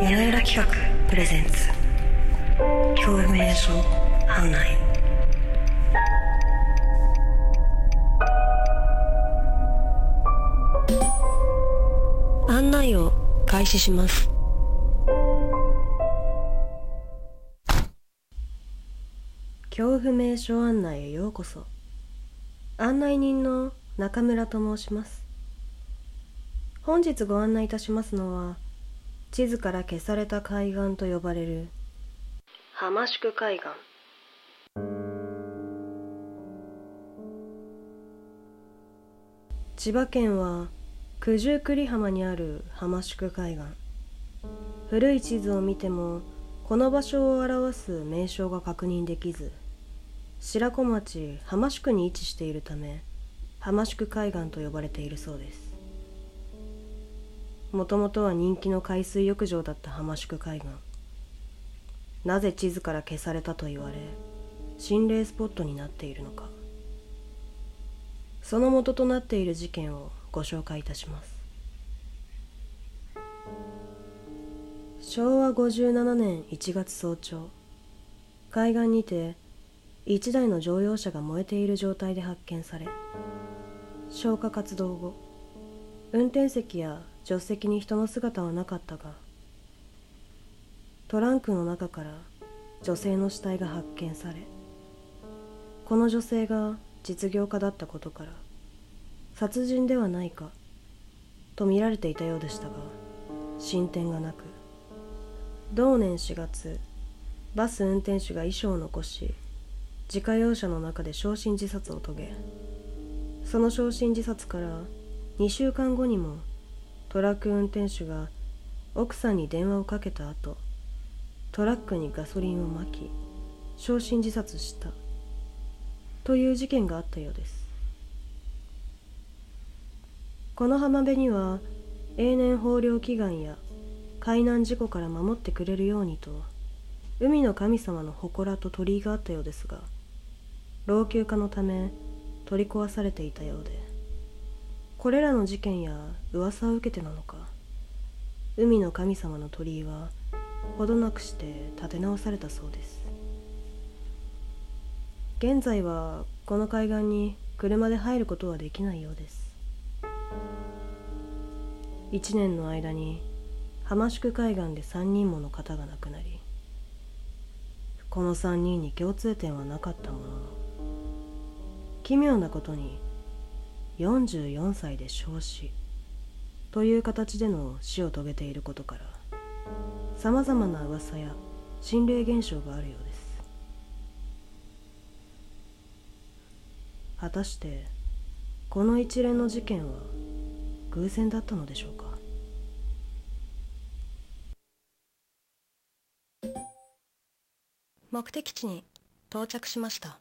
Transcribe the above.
企画プレゼンツ。恐怖名所案内。案内を開始します。恐怖名所案内へようこそ。案内人の中村と申します。本日ご案内いたしますのは地図から消された海岸と呼ばれる。浜宿海岸。千葉県は九十九里浜にある浜宿海岸。古い地図を見てもこの場所を表す名称が確認できず白子町浜宿に位置しているため浜宿海岸と呼ばれているそうですもともとは人気の海水浴場だった浜宿海岸。なぜ地図から消されたと言われ心霊スポットになっているのか。その元となっている事件をご紹介いたします。昭和57年1月早朝海岸にて一台の乗用車が燃えている状態で発見され消火活動後運転席や助手席に人の姿はなかったがトランクの中から女性の死体が発見されこの女性が実業家だったことから殺人ではないかと見られていたようでしたが進展がなく同年4月バス運転手が遺書を残し自家用車の中で焼身自殺を遂げその焼身自殺から2週間後にもトラック運転手が奥さんに電話をかけた後トラックにガソリンをまき焼身自殺した。という事件があったようです。この浜辺には永年豊漁祈願や海難事故から守ってくれるようにと海の神様の祠と鳥居があったようですが老朽化のため取り壊されていたようで。これらの事件や噂を受けてなのか。海の神様の鳥居はほどなくして建て直されたそうです。現在はこの海岸に車で入ることはできないようです。1年の間に浜宿海岸で3人もの方が亡くなりこの3人に共通点はなかったものの奇妙なことに44歳で焼死。という形での死を遂げていることからさまざまな噂や心霊現象があるようです。果たしてこの一連の事件は偶然だったのでしょうか？目的地に到着しました。